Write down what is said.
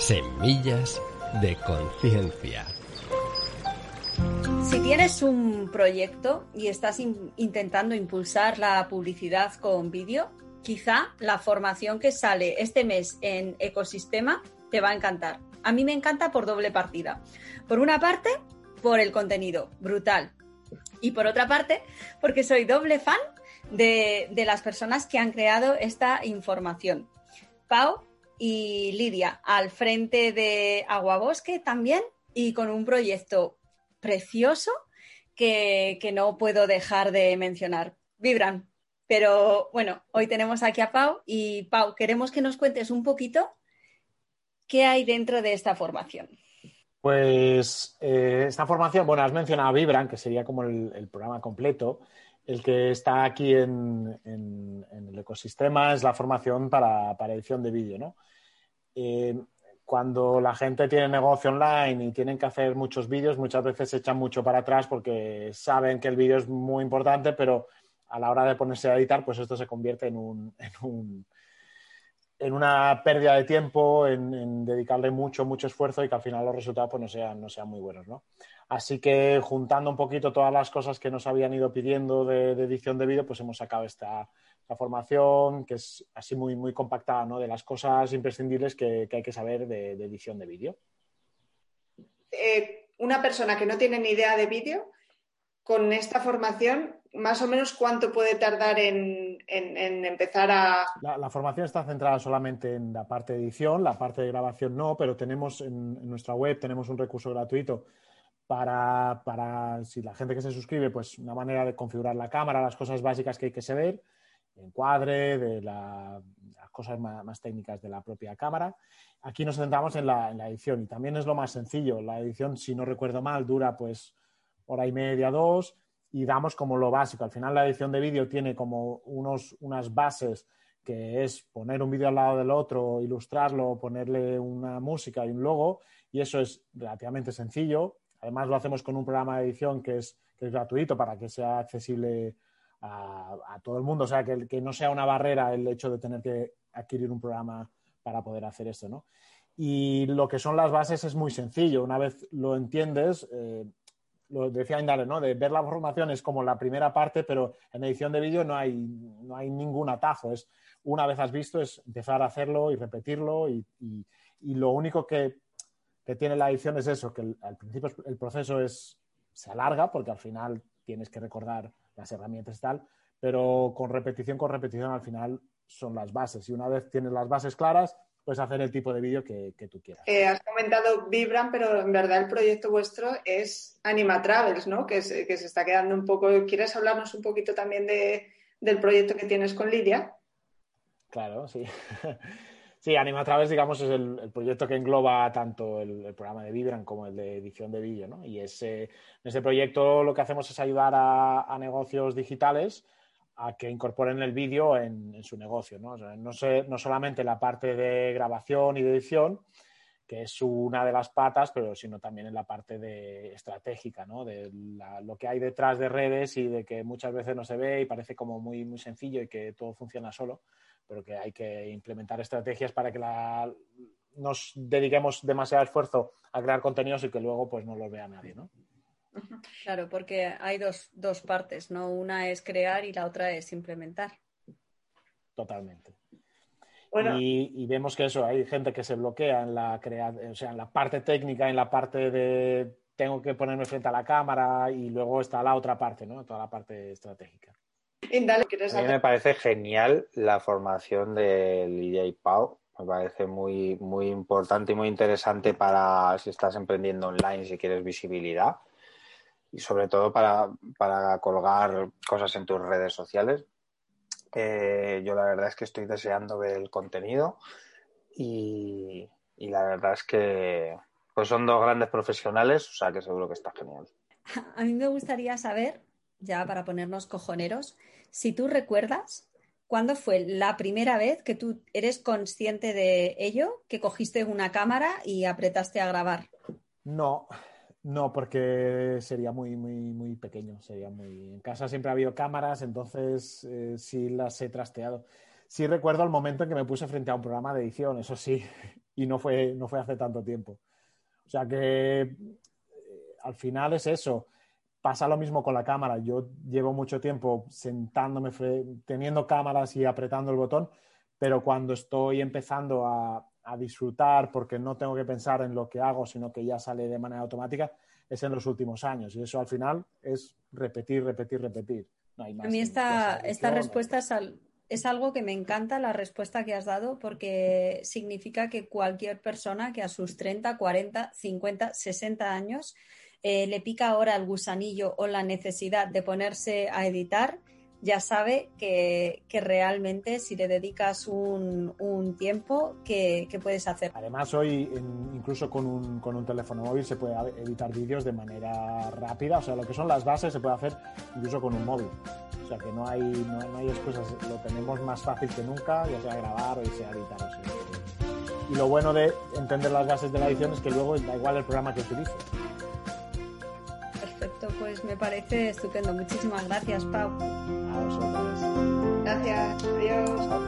Semillas de conciencia. Si tienes un proyecto y estás intentando impulsar la publicidad con vídeo, quizá la formación que sale este mes en ecosistema te va a encantar. A mí me encanta por doble partida. Por una parte, por el contenido, brutal. Y por otra parte, porque soy doble fan de, de las personas que han creado esta información. Pau y Lidia, al frente de Aguabosque también y con un proyecto precioso que, no puedo dejar de mencionar. Vibran. Pero bueno, hoy tenemos aquí a Pau y Pau, queremos que nos cuentes un poquito qué hay dentro de esta formación. Pues eh, esta formación, bueno, has mencionado a Vibran, que sería como el, programa completo. El que está aquí en, el ecosistema es la formación para, edición de vídeo, ¿no? Eh, cuando la gente tiene negocio online y tienen que hacer muchos vídeos, muchas veces se echan mucho para atrás porque saben que el vídeo es muy importante, pero a la hora de ponerse a editar, pues esto se convierte en un, una pérdida de tiempo, en, dedicarle mucho, mucho esfuerzo y que al final los resultados pues, no, sean, no sean muy buenos, ¿no? Así que juntando un poquito todas las cosas que nos habían ido pidiendo de, edición de vídeo, pues hemos sacado esta, la formación, que es así muy, muy compactada, ¿no? De las cosas imprescindibles que, hay que saber de, edición de vídeo. Eh, una persona que no tiene ni idea de vídeo, con esta formación, más o menos cuánto puede tardar en, empezar a... La, formación está centrada solamente en la parte de edición, la parte de grabación no, pero tenemos en, nuestra web, tenemos un recurso gratuito para, para, si la gente que se suscribe, pues una manera de configurar la cámara, las cosas básicas que hay que saber encuadre, de las cosas más, técnicas de la propia cámara. Aquí nos centramos en la, edición y también es lo más sencillo. La edición, si no recuerdo mal, dura pues hora y media, dos, y damos como lo básico. Al final la edición de vídeo tiene como unos, unas bases que es poner un vídeo al lado del otro, ilustrarlo, ponerle una música y un logo, y eso es relativamente sencillo. Además lo hacemos con un programa de edición que es, que es gratuito para que sea accesible a, todo el mundo. O sea, que, que, no sea una barrera el hecho de tener que adquirir un programa para poder hacer esto, ¿no? Y lo que son las bases es muy sencillo. Una vez lo entiendes, eh, lo decía Indale, ¿no? De ver la formación es como la primera parte, pero en edición de vídeo no hay, no hay ningún atajo. Es una vez has visto, es empezar a hacerlo y repetirlo. Y, lo único que, que, tiene la edición es eso, que al principio el proceso es, se alarga porque al final tienes que recordar las herramientas y tal, pero con repetición, con repetición al final son las bases. Y una vez tienes las bases claras, puedes hacer el tipo de vídeo que, tú quieras. Eh, has comentado Vibram, pero en verdad el proyecto vuestro es Anima Travels, ¿no? Que, que se está quedando un poco. ¿Quieres hablarnos un poquito también de, del proyecto que tienes con Lidia? Claro, sí. Sí, Anima Travels, digamos, es el, proyecto que engloba tanto el, programa de Vibran como el de edición de vídeo, ¿no? Y ese, en ese proyecto lo que hacemos es ayudar a, negocios digitales a que incorporen el vídeo en, su negocio, ¿no? no, no solamente la parte de grabación y de edición, que es una de las patas, pero sino también en la parte de estratégica, ¿no? De lo que hay detrás de redes y de que muchas veces no se ve y parece como muy, muy sencillo y que todo funciona solo pero que hay que implementar estrategias para que nos dediquemos demasiado esfuerzo a crear contenidos y que luego pues no los vea nadie, ¿no? Claro, porque hay dos, partes, ¿no? Una es crear y la otra es implementar. Totalmente. Y, vemos que eso, hay gente que se bloquea en la o sea, en la parte técnica, en la parte de tengo que ponerme frente a la cámara y luego está la otra parte, ¿no? Toda la parte estratégica. A mí me parece genial la formación de Lidia y Pau. Me parece muy, muy importante y muy interesante para si estás emprendiendo online, si quieres visibilidad. Y sobre todo para, colgar cosas en tus redes sociales. Eh, yo la verdad es que estoy deseando ver el contenido y, la verdad es que pues son dos grandes profesionales, o sea que seguro que está genial. A mí me gustaría saber, ya para ponernos cojoneros, si tú recuerdas, ¿cuándo fue la primera vez que tú eres consciente de ello, que cogiste una cámara y apretaste a grabar? No, no, porque sería muy, muy, muy pequeño. Sería muy. En casa siempre ha habido cámaras, entonces eh, sí las he trasteado. Sí recuerdo el momento en que me puse frente a un programa de edición, eso sí. y no fue, no fue hace tanto tiempo. O sea que eh, al final es eso. Pasa lo mismo con la cámara. Yo llevo mucho tiempo sentándome, teniendo cámaras y apretando el botón, pero cuando estoy empezando a, a disfrutar porque no tengo que pensar en lo que hago, sino que ya sale de manera automática, es en los últimos años. Y eso al final es repetir, repetir, repetir. a mí esta, esta respuesta es, es, algo que me encanta, la respuesta que has dado, porque significa que cualquier persona que a sus 30, 40, 50, 60 años eh, le pica ahora el gusanillo o la necesidad de ponerse a editar, ya sabe que, realmente si le dedicas un, tiempo, que, puedes hacer. Además, hoy incluso con un, con un, teléfono móvil se puede editar vídeos de manera rápida, o sea, lo que son las bases se puede hacer incluso con un móvil. O sea, que no hay, no, hay excusas, lo tenemos más fácil que nunca, ya sea grabar o sea editar. Y lo bueno de entender las bases de la edición es que luego da igual el programa que utilices pues me parece estupendo. Muchísimas gracias, Pau. Gracias, adiós.